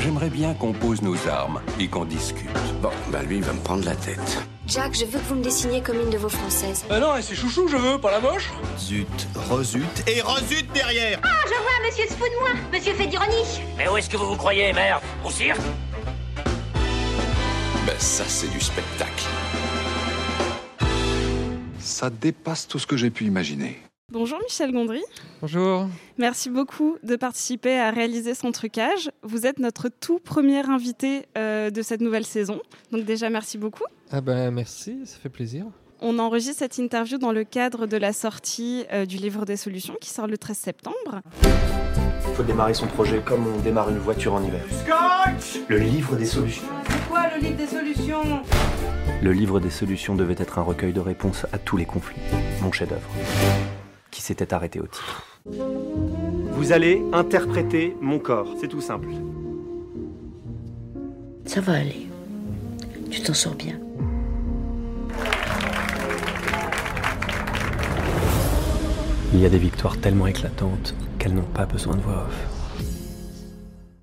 J'aimerais bien qu'on pose nos armes et qu'on discute. Bon, bah lui, il va me prendre la tête. Jack, je veux que vous me dessiniez comme une de vos françaises. Euh non, c'est chouchou, je veux, pas la moche. Zut, rezut et rezut derrière Ah, je vois, monsieur se fout de moi. Monsieur fait d'ironie. Mais où est-ce que vous vous croyez, merde Au cirque? Ben ça, c'est du spectacle. Ça dépasse tout ce que j'ai pu imaginer. Bonjour Michel Gondry. Bonjour. Merci beaucoup de participer à réaliser son trucage. Vous êtes notre tout premier invité euh, de cette nouvelle saison. Donc déjà, merci beaucoup. Ah ben merci, ça fait plaisir. On enregistre cette interview dans le cadre de la sortie euh, du livre des solutions qui sort le 13 septembre. Il faut démarrer son projet comme on démarre une voiture en hiver. Scotch Le livre des solutions. C'est quoi le livre des solutions? Le livre des solutions devait être un recueil de réponses à tous les conflits. Mon chef-d'œuvre. Qui s'était arrêté au titre. Vous allez interpréter mon corps, c'est tout simple. Ça va aller. Tu t'en sors bien. Il y a des victoires tellement éclatantes qu'elles n'ont pas besoin de voix off.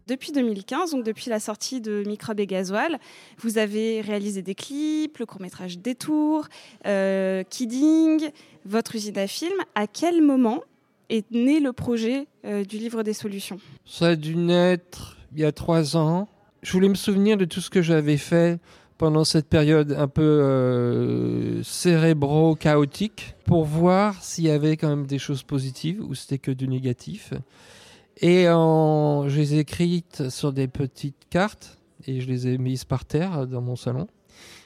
Depuis 2015, donc depuis la sortie de Microbe et Gasoil, vous avez réalisé des clips, le court-métrage Détour, euh, Kidding, votre usine à film. À quel moment est né le projet euh, du livre des solutions? Ça a dû naître il y a trois ans. Je voulais me souvenir de tout ce que j'avais fait pendant cette période un peu euh, cérébro-chaotique pour voir s'il y avait quand même des choses positives ou c'était que du négatif. Et en, je les ai écrites sur des petites cartes et je les ai mises par terre dans mon salon.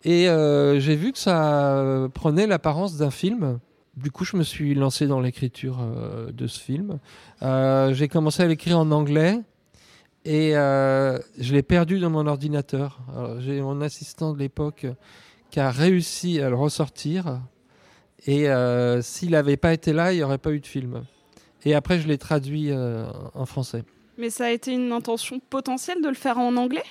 Et euh, j'ai vu que ça prenait l'apparence d'un film. Du coup, je me suis lancé dans l'écriture euh, de ce film. Euh, j'ai commencé à l'écrire en anglais et je l'ai perdu dans mon ordinateur. J'ai mon assistant de l'époque qui a réussi à le ressortir. Et s'il n'avait pas été là, il n'y aurait pas eu de film. Et après, je l'ai traduit euh, en français. Mais ça a été une intention potentielle de le faire en anglais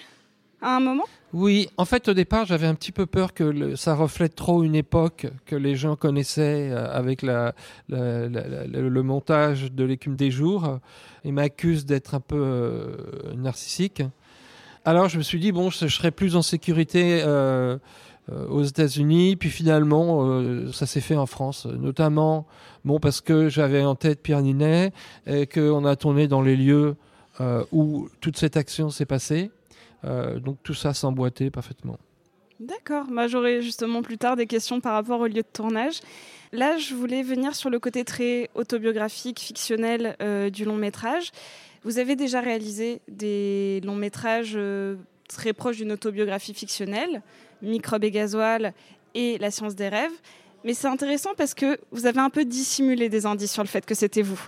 à un moment? Oui, en fait, au départ, j'avais un petit peu peur que le- ça reflète trop une époque que les gens connaissaient euh, avec la, la- la- la- le montage de l'écume des jours. Ils m'accusent d'être un peu euh, narcissique. Alors, je me suis dit, bon, je serais plus en sécurité aux États-Unis. Puis finalement, euh, ça s'est fait en France, notamment bon, parce que j'avais en tête Pierre Ninet et qu'on a tourné dans les lieux euh, où toute cette action s'est passée. Euh, donc tout ça s'emboîtait parfaitement. D'accord, moi j'aurai justement plus tard des questions par rapport au lieu de tournage. Là, je voulais venir sur le côté très autobiographique, fictionnel euh, du long métrage. Vous avez déjà réalisé des longs métrages euh, très proches d'une autobiographie fictionnelle, Microbe et Gasoil et La science des rêves. Mais c'est intéressant parce que vous avez un peu dissimulé des indices sur le fait que c'était vous.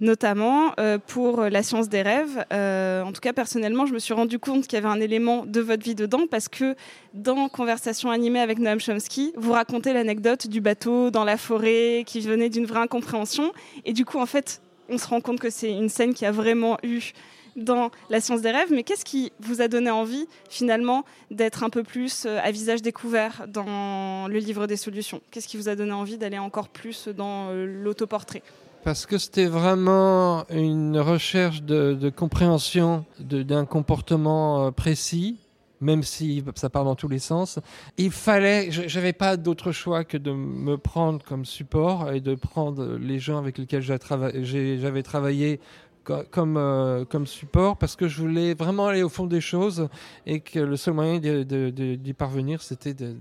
Notamment euh, pour La science des rêves. Euh, en tout cas, personnellement, je me suis rendu compte qu'il y avait un élément de votre vie dedans parce que dans Conversation animée avec Noam Chomsky, vous racontez l'anecdote du bateau dans la forêt qui venait d'une vraie incompréhension. Et du coup, en fait, on se rend compte que c'est une scène qui a vraiment eu dans La science des rêves. Mais qu'est-ce qui vous a donné envie, finalement, d'être un peu plus euh, à visage découvert dans le livre des solutions? Qu'est-ce qui vous a donné envie d'aller encore plus dans euh, l'autoportrait? Parce que c'était vraiment une recherche de, compréhension d'un comportement euh, précis, même si ça part dans tous les sens. Il fallait, je n'avais pas d'autre choix que de me prendre comme support et de prendre les gens avec lesquels j'avais travaillé comme, euh, comme support parce que je voulais vraiment aller au fond des choses et que le seul moyen d'y parvenir, c'était de-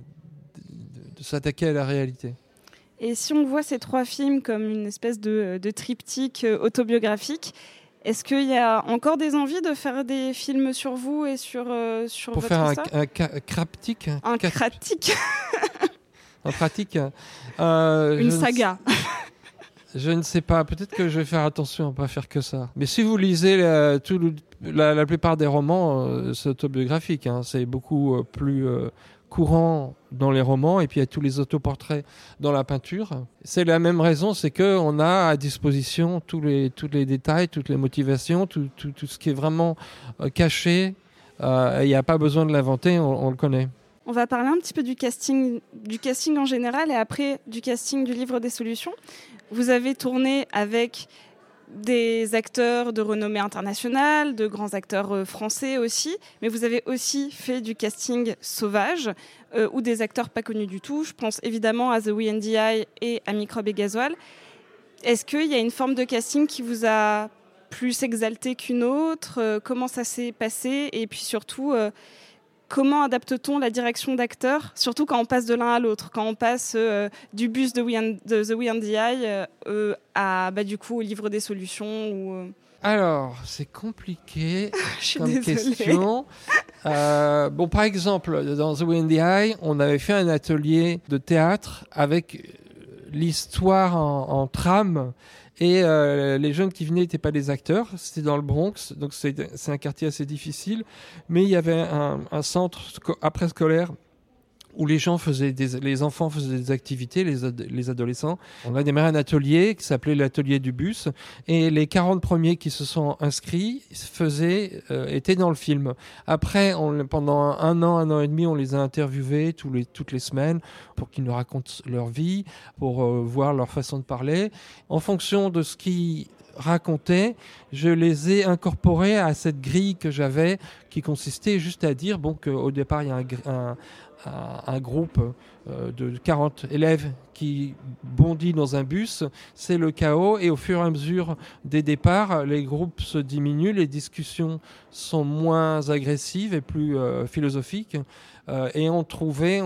de- s'attaquer à la réalité. Et si on voit ces trois films comme une espèce de, de triptyque euh, autobiographique, est-ce qu'il y a encore des envies de faire des films sur vous et sur, euh, sur Pour votre faire un, un ca- craptique Un en pratique. Euh, Une saga. Je ne sais pas. Peut-être que je vais faire attention à ne pas faire que ça. Mais si vous lisez la, plupart des romans, euh, c'est autobiographique. hein. C'est beaucoup euh, plus euh, courant dans les romans et puis il y a tous les autoportraits dans la peinture. C'est la même raison, c'est que on a à disposition tous les détails, toutes les motivations, tout, ce qui est vraiment euh, caché. Il n'y a pas besoin de l'inventer, on le connaît. On va parler un petit peu du casting, du casting en général et après du casting du livre des solutions. Vous avez tourné avec des acteurs de renommée internationale, de grands acteurs euh, français aussi, mais vous avez aussi fait du casting sauvage euh, ou des acteurs pas connus du tout. Je pense évidemment à The WNDI et à Microbe et Gasoil. Est-ce qu'il y a une forme de casting qui vous a plus exalté qu'une autre? Euh, Comment ça s'est passé? Et puis surtout, comment adapte-t-on la direction d'acteur, surtout quand on passe de l'un à l'autre, quand on passe euh, du bus de, We and- de The We and the Eye euh, euh, à bah, du coup au livre des solutions ou euh, Alors, c'est compliqué comme désolée. question. Bon, par exemple, dans The Windy Eye, on avait fait un atelier de théâtre avec l'histoire en, en trame. Et euh, les jeunes qui venaient n'étaient pas des acteurs, c'était dans le Bronx, donc c'est un quartier assez difficile. Mais il y avait un, un centre sco- après-scolaire où les gens faisaient des, les enfants faisaient des activités, les, les adolescents. On a démarré un atelier qui s'appelait l'atelier du bus, et les 40 premiers qui se sont inscrits faisaient, euh, étaient dans le film. Après, pendant un an, un an et demi, on les a interviewés tous les, toutes les semaines pour qu'ils nous racontent leur vie, pour euh, voir leur façon de parler. En fonction de ce qu'ils racontaient, je les ai incorporés à cette grille que j'avais, qui consistait juste à dire bon qu'au départ il y a un, un, un- groupe euh, de 40 élèves qui bondit dans un bus, c'est le chaos et au fur et à mesure des départs, les groupes se diminuent, les discussions sont moins agressives et plus euh, philosophiques. Euh, et on trouvait,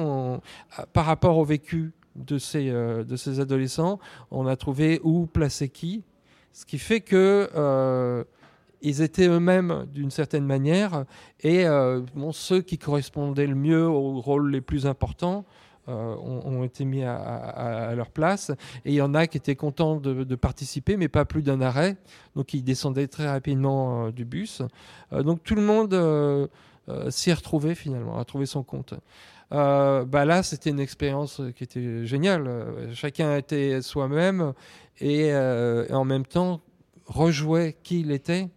par rapport au vécu de ces, de ces adolescents, on a trouvé où placer qui, ce qui fait que ils étaient eux-mêmes d'une certaine manière et euh, ceux qui correspondaient le mieux aux rôles les plus importants euh, ont, été mis à, leur place et il y en a qui étaient contents de, participer mais pas plus d'un arrêt donc ils descendaient très rapidement euh, du bus donc tout le monde s'y retrouvé finalement a trouvé son compte bah là, c'était une expérience qui était géniale. Chacun était soi-même et en même temps rejouait qui il était.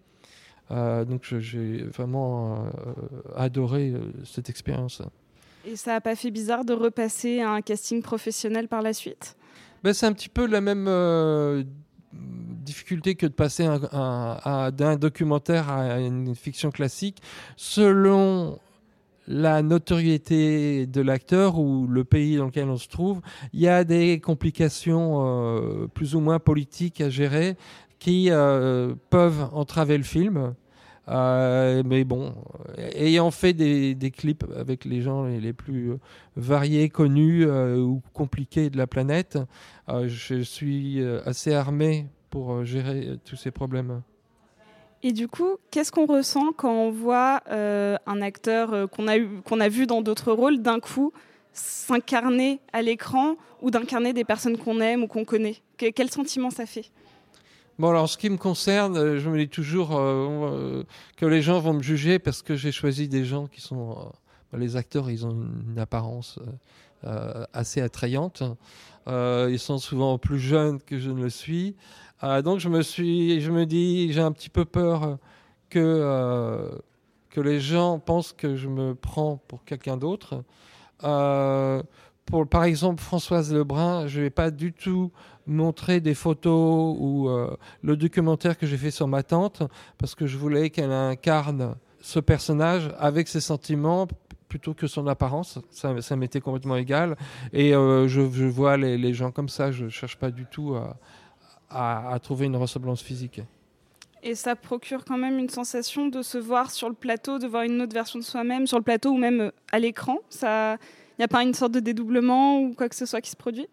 Euh, donc j'ai vraiment euh, adoré euh, cette expérience. et ça a pas fait bizarre de repasser à un casting professionnel par la suite? Ben, c'est un petit peu la même difficulté que de passer un- un- un- d'un documentaire à une fiction classique. Selon la notoriété de l'acteur ou le pays dans lequel on se trouve, il y a des complications euh, plus ou moins politiques à gérer qui euh, peuvent entraver le film. Euh, mais bon, ayant fait des, clips avec les gens les, plus euh, variés, connus ou compliqués de la planète, je suis assez armé pour gérer tous ces problèmes. Et du coup, qu'est-ce qu'on ressent quand on voit un acteur qu'on a, qu'on a vu dans d'autres rôles d'un coup s'incarner à l'écran ou d'incarner des personnes qu'on aime ou qu'on connaît? Que- Quel sentiment ça fait? Bon, alors, ce qui me concerne, euh, je me dis toujours euh, euh, que les gens vont me juger parce que j'ai choisi des gens qui sont. bah, les acteurs, ils ont une apparence assez attrayante. Ils sont souvent plus jeunes que je ne le suis. Donc, je me, suis, je me dis, j'ai un petit peu peur que, que les gens pensent que je me prends pour quelqu'un d'autre. Par exemple, Françoise Lebrun, je ne vais pas du tout montrer des photos ou euh, le documentaire que j'ai fait sur ma tante parce que je voulais qu'elle incarne ce personnage avec ses sentiments plutôt que son apparence. Ça, m'était complètement égal. Et euh, je, vois les, gens comme ça. Je ne cherche pas du tout à, à- trouver une ressemblance physique. Et ça procure quand même une sensation de se voir sur le plateau, de voir une autre version de soi-même sur le plateau ou même euh, à l'écran. Il n'y a pas une sorte de dédoublement ou quoi que ce soit qui se produit?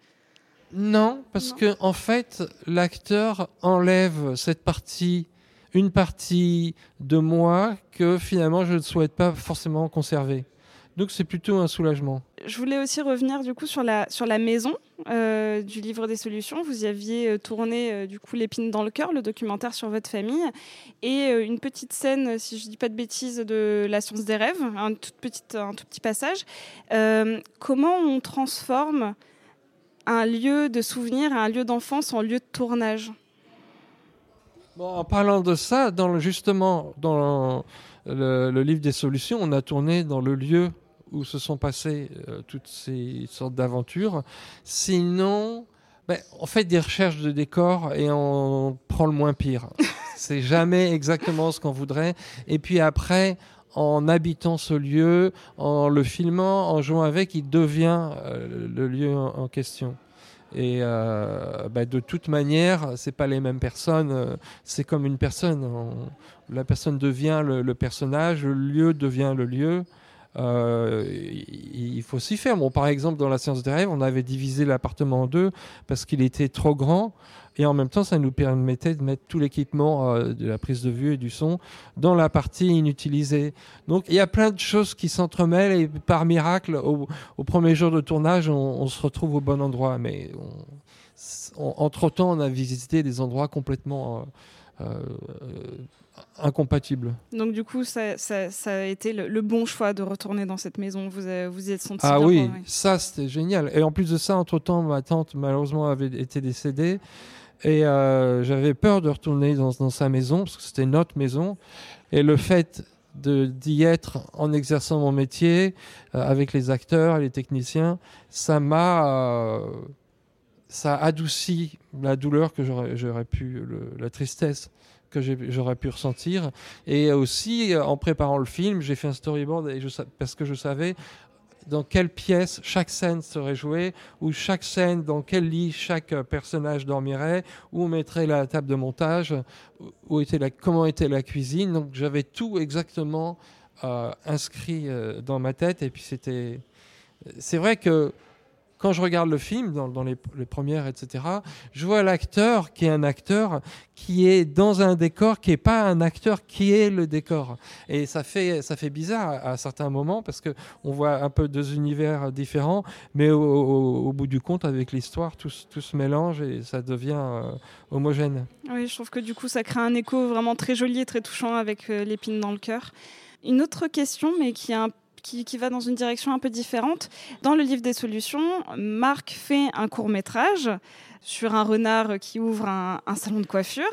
Non, parce que en fait, l'acteur enlève cette partie, une partie de moi que finalement je ne souhaite pas forcément conserver. Donc c'est plutôt un soulagement. Je voulais aussi revenir du coup sur la, sur la maison euh, du livre des solutions. Vous y aviez euh, tourné euh, du coup l'épine dans le cœur, le documentaire sur votre famille, et euh, une petite scène, si je dis pas de bêtises, de la science des rêves, un tout, un tout petit passage. Comment on transforme un lieu de souvenir, un lieu d'enfance en lieu de tournage Bon, en parlant de ça, dans le, justement, dans le, le livre des solutions, on a tourné dans le lieu où se sont passées euh, toutes ces sortes d'aventures. Sinon, ben, on fait des recherches de décors et on prend le moins pire. C'est jamais exactement ce qu'on voudrait. Et puis après, en habitant ce lieu, en le filmant, en jouant avec, il devient euh, le lieu en, question. Et euh, bah, de toute manière, c'est pas les mêmes personnes. euh, C'est comme une personne. On- la personne devient le personnage, le lieu devient le lieu. Euh, il faut s'y faire. Bon, par exemple, dans la séance des rêves, on avait divisé l'appartement en deux parce qu'il était trop grand. Et en même temps, ça nous permettait de mettre tout l'équipement euh, de la prise de vue et du son dans la partie inutilisée. Donc, il y a plein de choses qui s'entremêlent et par miracle, au, premier jour de tournage, on, se retrouve au bon endroit. Mais entre-temps, on a visité des endroits complètement euh, euh, incompatibles. Donc du coup, ça, ça- ça a été le, le bon choix de retourner dans cette maison. Vous avez- vous y êtes senti Ah bien oui, ça c'était génial. Et en plus de ça, entre-temps, ma tante malheureusement avait été décédée. Et euh, j'avais peur de retourner dans, dans sa maison, parce que c'était notre maison. Et le fait d'y être en exerçant mon métier, euh, avec les acteurs et les techniciens, ça m'a... euh, ça a adouci la douleur que j'aurais pu... la tristesse que j'aurais pu ressentir. Et aussi, euh, en préparant le film, j'ai fait un storyboard et parce que je savais dans quelle pièce chaque scène serait jouée, ou chaque scène, dans quel lit chaque euh, personnage dormirait, où on mettrait la table de montage, comment était la cuisine. Donc j'avais tout exactement euh, inscrit dans ma tête. Et puis c'était. C'est vrai que quand je regarde le film, dans, les, premières, etc., je vois l'acteur qui est un acteur qui est dans un décor qui n'est pas un acteur qui est le décor. Et ça fait, ça fait bizarre à, certains moments parce que on voit un peu deux univers différents, mais au, bout du compte, avec l'histoire, tout, tout se mélange et ça devient euh, homogène. Oui, je trouve que du coup, ça crée un écho vraiment très joli et très touchant avec euh, l'épine dans le cœur. Une autre question, mais qui, est un- qui, va dans une direction un peu différente. Dans le livre des solutions, Marc fait un court métrage sur un renard qui ouvre un, salon de coiffure.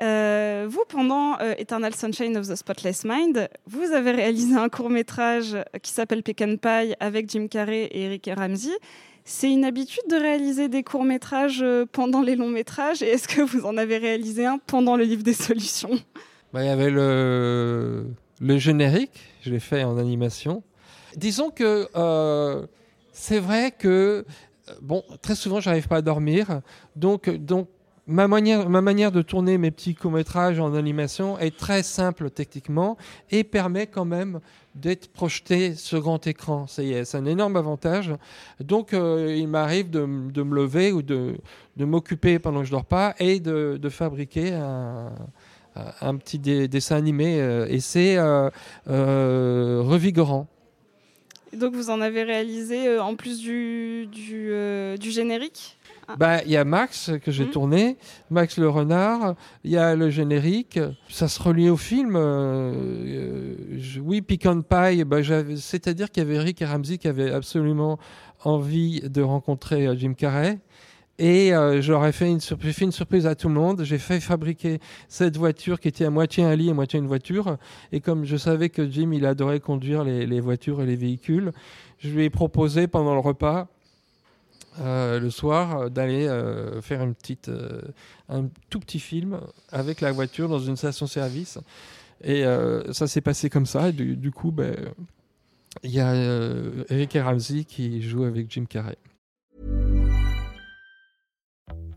Euh, vous, pendant euh, Eternal Sunshine of the Spotless Mind, vous avez réalisé un court métrage qui s'appelle Pecan Pie avec Jim Carrey et Eric Ramsey. C'est une habitude de réaliser des courts métrages pendant les longs métrages. Et est-ce que vous en avez réalisé un pendant le livre des solutions? Bah, Il y avait le générique, je l'ai fait en animation. Disons que euh, c'est vrai que, euh, bon, très souvent, j'arrive pas à dormir. Donc, donc ma, manière, ma manière de tourner mes petits courts-métrages en animation est très simple techniquement et permet quand même d'être projeté sur grand écran. C'est un énorme avantage. Donc, euh, il m'arrive de, me lever ou de, m'occuper pendant que je dors pas et de, fabriquer un, petit dessin animé. euh, et c'est euh, euh, revigorant. Donc vous en avez réalisé euh, en plus du, du, euh, du générique Bah, il y a Max que j'ai Mhm. tourné, Max le renard. Il y a le générique. Ça se relie au film. euh, euh, je- oui, Pecan Pie. Bah, C'est-à-dire qu'il y avait Rick et Ramsey qui avaient absolument envie de rencontrer Jim Carrey. Et euh, j'aurais fait une, surprise, à tout le monde. J'ai fait fabriquer cette voiture qui était à moitié un lit, à moitié une voiture. Et comme je savais que Jim, il adorait conduire les, voitures et les véhicules, je lui ai proposé pendant le repas euh, le soir euh, d'aller faire une petite, un tout petit film avec la voiture dans une station-service. Et ça s'est passé comme ça. Et du, coup, ben, il y a Eric et Ramsey qui joue avec Jim Carrey.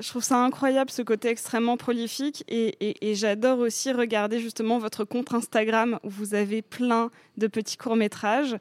Je trouve ça incroyable ce côté extrêmement prolifique et, j'adore aussi regarder justement votre compte Instagram où vous avez plein de petits courts-métrages.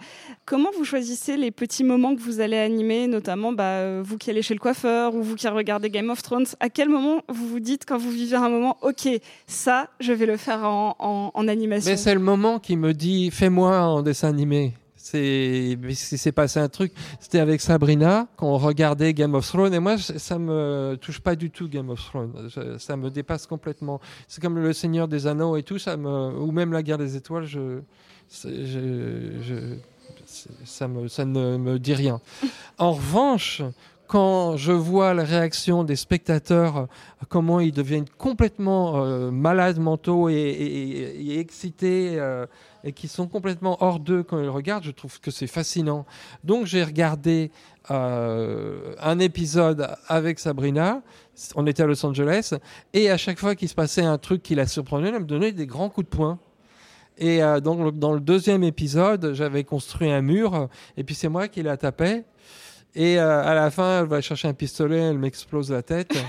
Comment vous choisissez les petits moments que vous allez animer, notamment bah, euh, vous qui allez chez le coiffeur ou vous qui regardez Game of Thrones? À quel moment vous vous dites quand vous vivez un moment, ok, ça, je vais le faire en, en- en animation? Mais c'est le moment qui me dit fais-moi en dessin animé. C'est c'est passé un truc. C'était avec Sabrina quand on regardait Game of Thrones et moi ça me touche pas du tout Game of Thrones. Ça me dépasse complètement. C'est comme le Seigneur des Anneaux et tout ça me ou même la Guerre des Étoiles. Je, je- ça me ça ne me dit rien. En revanche. Quand je vois la réaction des spectateurs, comment ils deviennent complètement euh, malades mentaux et, excités, euh, et qui sont complètement hors d'eux quand ils regardent, je trouve que c'est fascinant. Donc j'ai regardé euh, un épisode avec Sabrina, on était à Los Angeles, et à chaque fois qu'il se passait un truc qui la surprenait, elle me donnait des grands coups de poing. Et dans le deuxième épisode, j'avais construit un mur, et puis c'est moi qui la tapais. Et euh, à la fin, elle va chercher un pistolet, elle m'explose la tête.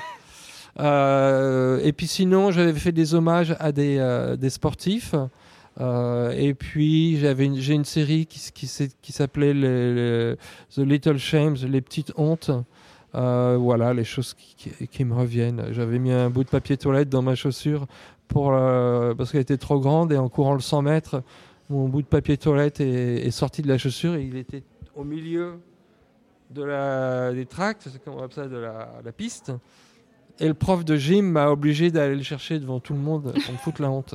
Euh, et puis sinon, j'avais fait des hommages à des, euh, des sportifs. Et puis j'avais une- j'ai une série qui, s'appelait les- les- The Little Shames, les petites hontes. Voilà les choses qui, me reviennent. J'avais mis un bout de papier toilette dans ma chaussure pour, parce qu'elle était trop grande et en courant le 100 mètres, mon bout de papier toilette est, est sorti de la chaussure et il était au milieu de la, des tracts, c'est comme on appelle ça, de la, la piste. Et le prof de gym m'a obligé d'aller le chercher devant tout le monde pour me foutre la honte.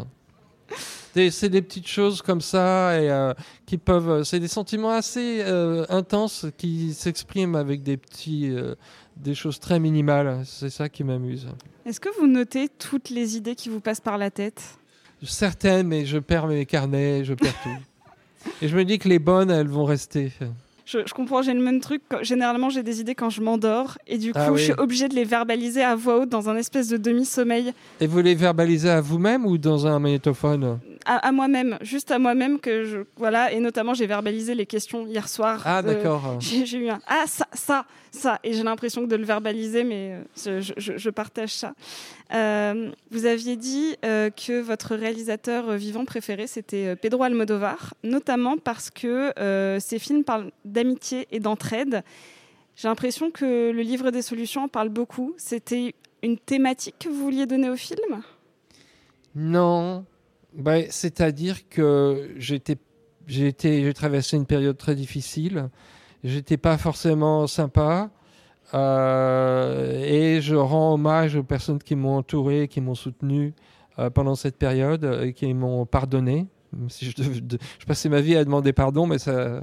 C'est- C'est des petites choses comme ça et euh, qui peuvent. C'est des sentiments assez euh, intenses qui s'expriment avec des petits, euh, des choses très minimales. C'est ça qui m'amuse. Est-ce que vous notez toutes les idées qui vous passent par la tête? Certaines, mais je perds mes carnets, je perds tout. Et je me dis que les bonnes, elles vont rester. Je, je comprends, j'ai le même truc. Généralement, j'ai des idées quand je m'endors et du coup, Ah oui. je suis obligée de les verbaliser à voix haute dans un espèce de demi-sommeil Et vous les verbalisez à vous-même ou dans un magnétophone? À, à moi-même, juste à moi-même que je voilà. Et notamment, j'ai verbalisé les questions hier soir. Ah, Euh, d'accord. j'ai eu un ah ça ça ça et j'ai l'impression que de le verbaliser, mais euh, je, je- je partage ça. Euh, vous aviez dit euh, que votre réalisateur vivant préféré c'était Pedro Almodovar, notamment parce que ses films parlent d'amitié et d'entraide. J'ai l'impression que le livre des solutions en parle beaucoup. C'était une thématique que vous vouliez donner au film? Non. Ben, C'est-à-dire que j'ai traversé une période très difficile. J'étais pas forcément sympa. Euh, et je rends hommage aux personnes qui m'ont entouré, qui m'ont soutenu euh, pendant cette période et qui m'ont pardonné. Si je, passais ma vie à demander pardon, mais ça,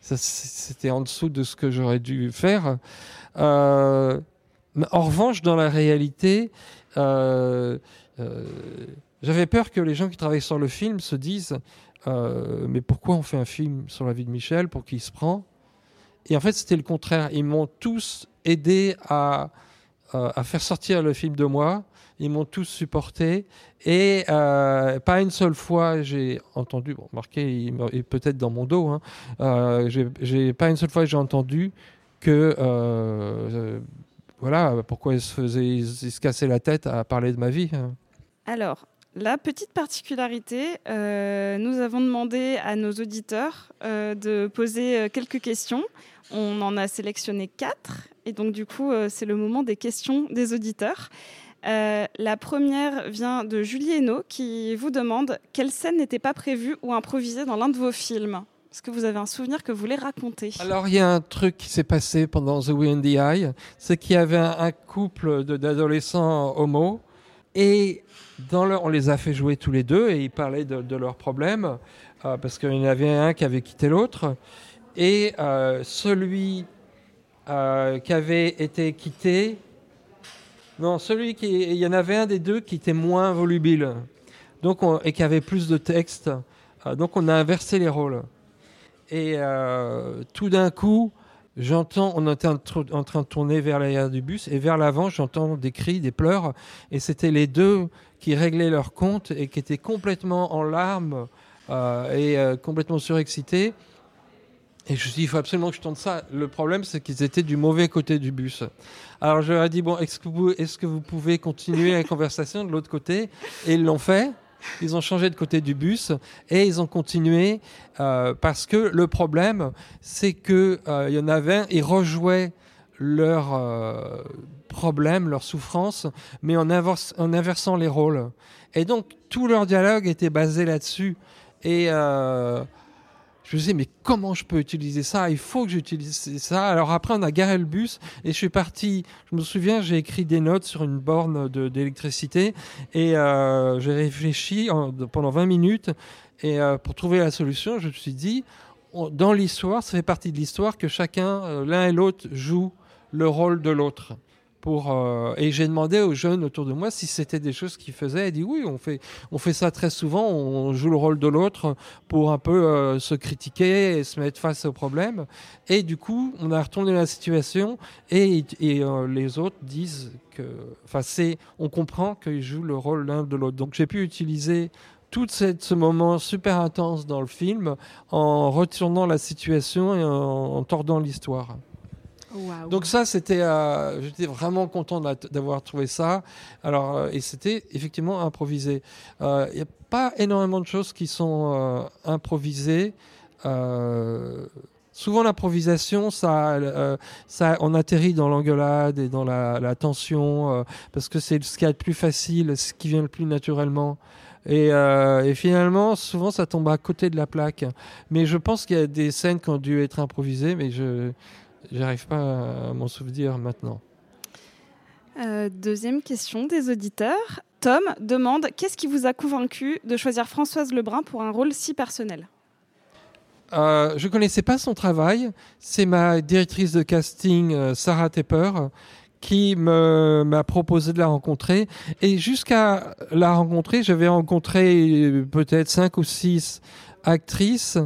c'était en dessous de ce que j'aurais dû faire. Euh, en revanche, dans la réalité, j'avais peur que les gens qui travaillent sur le film se disent euh, Mais pourquoi on fait un film sur la vie de Michel Pour qui il se prend? Et en fait, c'était le contraire. Ils m'ont tous aidé à, euh, à faire sortir le film de moi. Ils m'ont tous supporté. Et euh, pas une seule fois, j'ai entendu, bon, marqué il il- peut-être dans mon dos, hein, j'ai- pas une seule fois j'ai entendu que. voilà, pourquoi ils se, faisaient, se cassaient la tête à parler de ma vie. hein. Alors, la petite particularité, euh, nous avons demandé à nos auditeurs euh, de poser euh, quelques questions. On en a sélectionné quatre. Et donc, du coup, c'est le moment des questions des auditeurs. La première vient de Julie Hainaut qui vous demande quelle scène n'était pas prévue ou improvisée dans l'un de vos films? Est-ce que vous avez un souvenir que vous voulez raconter? Alors, il y a un truc qui s'est passé pendant The Way and the Eye, c'est qu'il y avait un, couple d'adolescents homo, et on les a fait jouer tous les deux, et ils parlaient de, leurs problèmes, euh, parce qu'il y en avait un qui avait quitté l'autre, et euh, celui euh, qui avait été quitté, non, celui qui, il y en avait un des deux qui était moins volubile, donc on- et qui avait plus de texte, donc on a inversé les rôles. Et tout d'un coup, j'entends, on était en, tr- en train de tourner vers l'arrière du bus, et vers l'avant, j'entends des cris, des pleurs, et c'était les deux qui réglaient leur compte et qui étaient complètement en larmes euh, et euh, complètement surexcités. Et je me suis dit, il faut absolument que je tente ça. Le problème, c'est qu'ils étaient du mauvais côté du bus. Alors je leur ai dit, bon, est-ce que est-ce que vous pouvez continuer la conversation de l'autre côté? Et ils l'ont fait. Ils ont changé de côté du bus et ils ont continué euh, parce que le problème, c'est que euh, il y en avait un, ils rejouaient leurs euh, problèmes, leurs souffrances, mais en, en inversant les rôles. Et donc tout leur dialogue était basé là-dessus. Et euh, je me disais, mais comment je peux utiliser ça? Il faut que j'utilise ça. Alors après, on a garé le bus et je suis parti. Je me souviens, j'ai écrit des notes sur une borne d'électricité et euh, j'ai réfléchi pendant 20 minutes. Et euh, pour trouver la solution, je me suis dit, dans l'histoire, ça fait partie de l'histoire que chacun, euh, l'un et l'autre, joue le rôle de l'autre. Euh, et j'ai demandé aux jeunes autour de moi si c'était des choses qu'ils faisaient. Ils dit oui, on fait, ça très souvent. On joue le rôle de l'autre pour un peu euh, se critiquer et se mettre face aux problèmes. Et du coup, on a retourné la situation et, euh, les autres disent que, enfin, c'est, on comprend qu'ils jouent le rôle l'un de l'autre. Donc j'ai pu utiliser tout ce moment super intense dans le film en retournant la situation et en tordant l'histoire. Donc ça, c'était, euh, j'étais vraiment content d'avoir trouvé ça. Alors, euh, et c'était effectivement improvisé. Euh, Il n'y a pas énormément de choses qui sont euh, improvisées. Euh, souvent, l'improvisation, ça, euh, ça, on atterrit dans l'engueulade et dans la, tension euh, parce que c'est ce qu'il y a de plus facile, ce qui vient le plus naturellement. Et, euh, et finalement, souvent, ça tombe à côté de la plaque. Mais je pense qu'il y a des scènes qui ont dû être improvisées, mais je j'arrive pas à m'en souvenir maintenant. Euh, deuxième question des auditeurs. Tom demande Qu'est-ce qui vous a convaincu de choisir Françoise Lebrun pour un rôle si personnel? Euh, je connaissais pas son travail. C'est ma directrice de casting, euh, Sarah Tepper, qui m'a proposé de la rencontrer. Et jusqu'à la rencontrer, j'avais rencontré peut-être cinq ou six actrices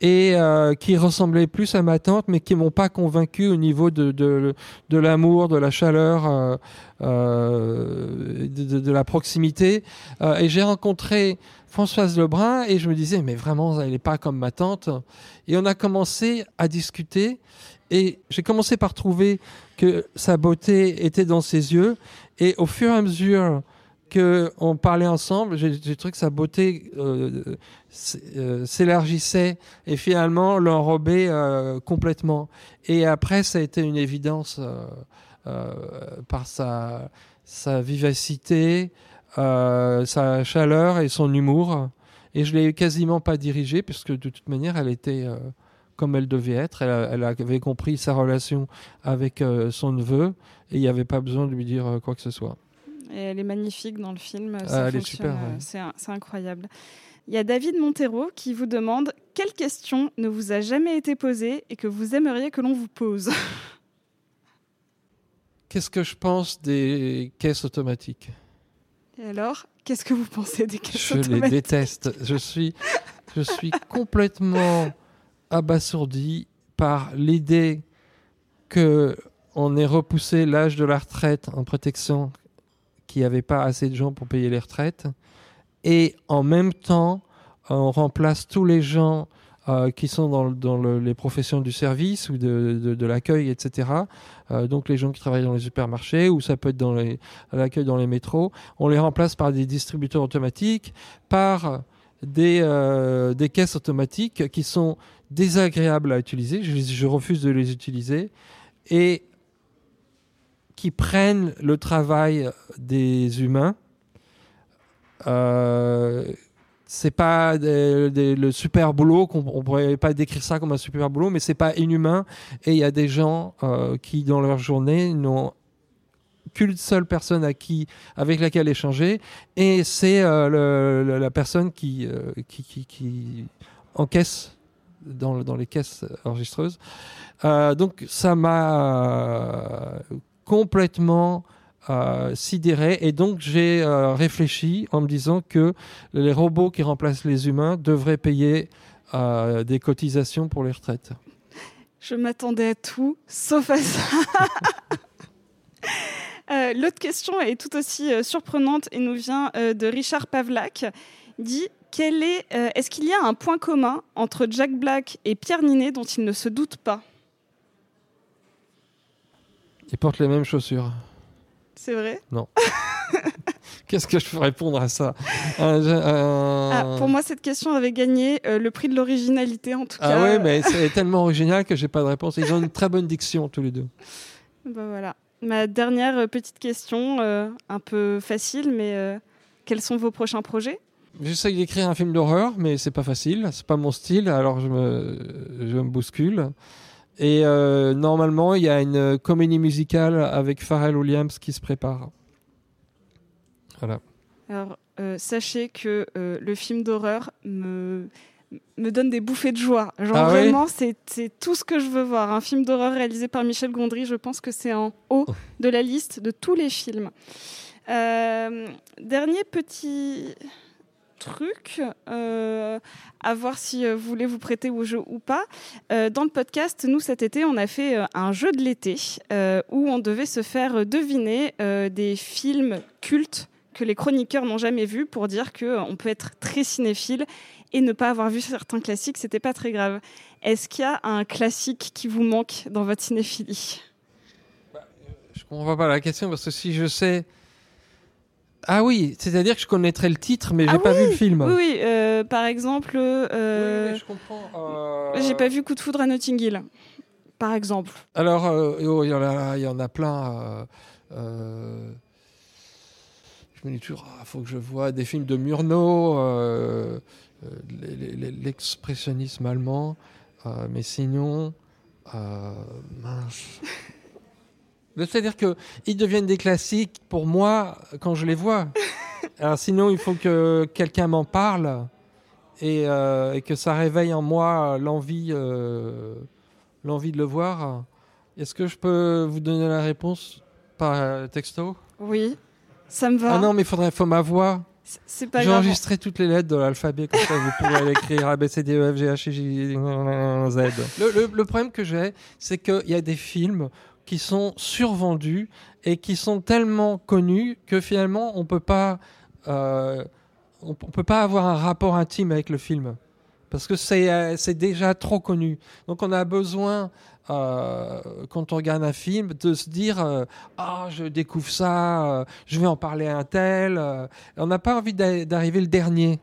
et euh, qui ressemblaient plus à ma tante, mais qui m'ont pas convaincu au niveau de, de, de l'amour, de la chaleur, euh, euh, de, de- la proximité. Euh, et j'ai rencontré Françoise Lebrun et je me disais, mais vraiment, elle n'est pas comme ma tante. Et on a commencé à discuter et j'ai commencé par trouver que sa beauté était dans ses yeux. Et au fur et à mesure que on parlait ensemble, j'ai trouvé que sa beauté euh, euh, s'élargissait et finalement l'enrobait euh, complètement. Et après, ça a été une évidence par sa, vivacité, sa chaleur et son humour. Et je l'ai quasiment pas dirigée, puisque de toute manière, elle était comme elle devait être. Elle, avait compris sa relation avec son neveu, et il n'y avait pas besoin de lui dire quoi que ce soit. Et elle est magnifique dans le film. Ah, ça elle est super, euh, ouais. C'est incroyable. Il y a David Montero qui vous demande Quelle question ne vous a jamais été posée et que vous aimeriez que l'on vous pose? Qu'est-ce que je pense des caisses automatiques? Et alors, qu'est-ce que vous pensez des caisses Je les automatiques? déteste. Je suis, je suis complètement abasourdi par l'idée que on ait repoussé l'âge de la retraite en protection qu'il n'y avait pas assez de gens pour payer les retraites. Et en même temps, on remplace tous les gens euh, qui sont dans, le- dans le- les professions du service ou de, de- l'accueil, etc. Euh, donc les gens qui travaillent dans les supermarchés ou ça peut être dans l'accueil dans les métros. On les remplace par des distributeurs automatiques, par des, euh, des caisses automatiques qui sont désagréables à utiliser. Je, je refuse de les utiliser. Et qui prennent le travail des humains. Euh, c'est pas le super boulot qu'on on pourrait pas décrire ça comme un super boulot mais c'est pas inhumain. Et il y a des gens euh, qui dans leur journée n'ont qu'une seule personne avec laquelle échanger. Et c'est euh, la personne qui, euh, encaisse dans, le- dans les caisses enregistreuses. Donc ça m'a complètement euh, sidéré et donc j'ai euh, réfléchi en me disant que les robots qui remplacent les humains devraient payer euh, des cotisations pour les retraites. Je m'attendais à tout, sauf à ça. L'autre question est tout aussi surprenante et nous vient de Richard Pavlak. Dit quel est, est-ce qu'il y a un point commun entre Jack Black et Pierre Ninet dont il ne se doute pas? Ils portent les mêmes chaussures. C'est vrai? Non. Qu'est-ce que je peux répondre à ça? Ah, Pour moi, cette question avait gagné euh, le prix de l'originalité en tout Ah cas. ouais, mais c'est tellement original que j'ai pas de réponse. Ils ont une très bonne diction tous les deux. Bah voilà. Ma dernière euh, petite question, euh, un peu facile, mais quels sont vos prochains projets? J'essaye d'écrire un film d'horreur, mais c'est pas facile. C'est pas mon style, alors je me, je me bouscule. Et euh, normalement, il y a une comédie musicale avec Pharrell Williams qui se prépare. Voilà. Alors, euh, sachez que euh, le film d'horreur me, me donne des bouffées de joie. Genre Ah oui vraiment, c'est c'est tout ce que je veux voir. Un film d'horreur réalisé par Michel Gondry, je pense que c'est en haut de la liste de tous les films. Euh, dernier petit truc, euh, à voir si euh, vous voulez vous prêter au jeu ou pas. Euh, dans le podcast, nous cet été, on a fait un jeu de l'été où on devait se faire deviner des films cultes que les chroniqueurs n'ont jamais vus pour dire que euh, on peut être très cinéphile et ne pas avoir vu certains classiques, c'était pas très grave. Est-ce qu'il y a un classique qui vous manque dans votre cinéphilie? Je comprends pas la question parce que si je sais. Ah oui, c'est-à-dire que je connaîtrais le titre, mais j'ai Ah pas vu le film. Oui, oui. euh, par exemple, euh, je comprends. j'ai pas vu Coup de foudre à Notting Hill, par exemple. Alors, euh, oh, il y, en a- il y en a plein. euh, euh, je me dis toujours, il faut que je vois des films de Murnau, euh, euh, l'expressionnisme allemand, euh, mais sinon, euh, mince. C'est-à-dire qu'ils deviennent des classiques pour moi quand je les vois. Alors, sinon, il faut que quelqu'un m'en parle et, euh, et que ça réveille en moi l'envie euh, l'envie de le voir. Est-ce que je peux vous donner la réponse par euh, texto? Oui, ça me va. Ah non, mais il faudrait faut ma voix. C'est pas J'ai enregistré toutes les lettres de l'alphabet, comme ça vous pourrez l'écrire A, B, C, D, E, F, G, H, I, J, Z. Le, le- le problème que j'ai, c'est qu'il y a des films qui sont survendus et qui sont tellement connus que finalement on peut pas, euh, on, peut pas avoir un rapport intime avec le film parce que c'est euh, déjà trop connu. Donc on a besoin euh, quand on regarde un film de se dire euh, ah je découvre ça, je vais en parler à un tel. on n'a pas envie d'a- d'arriver le dernier.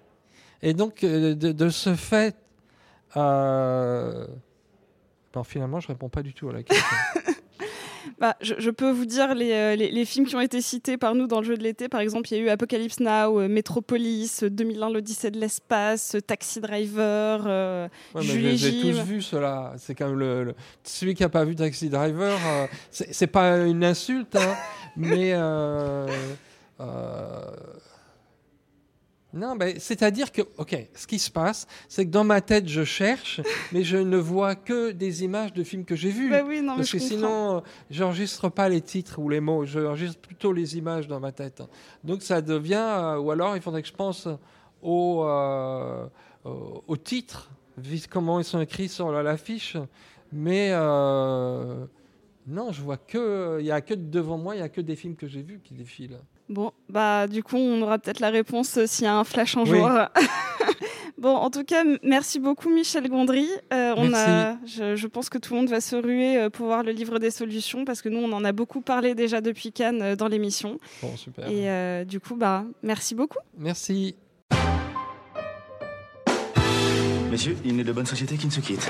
Et donc de, ce fait, euh, bon, finalement je réponds pas du tout à la question. Bah, je, je peux vous dire les, euh, les, les films qui ont été cités par nous dans le jeu de l'été. Par exemple, il y a eu Apocalypse Now, euh, Metropolis, euh, 2001, l'Odyssée de l'espace, euh, Taxi Driver, euh, Ouais, Julie je les ai Jim. tous vus, ceux-là. C'est quand même le, le- celui qui n'a pas vu Taxi Driver. euh, c'est pas une insulte, hein, mais euh, euh, non, mais c'est-à-dire que, ok, ce qui se passe, c'est que dans ma tête, je cherche, mais je ne vois que des images de films que j'ai vus. Oui, non, mais parce je que comprends. sinon, euh, j'enregistre pas les titres ou les mots, j'enregistre plutôt les images dans ma tête. Donc ça devient, euh, ou alors il faudrait que je pense au, euh, au, au titre, vu comment ils sont écrits sur la- l'affiche. Mais euh, non, je vois que, il y a que devant moi, il y a que des films que j'ai vus qui défilent. Bon, bah du coup, on aura peut-être la réponse euh, s'il y a un flash un Oui. jour. bon, en tout cas, merci beaucoup Michel Gondry. Euh, on Merci. a, je, je pense que tout le monde va se ruer euh, pour voir le livre des solutions parce que nous, on en a beaucoup parlé déjà depuis Cannes euh, dans l'émission. Bon, super. Et euh, du coup, bah merci beaucoup. Merci. Messieurs, il n'est de bonne société qui ne se quitte.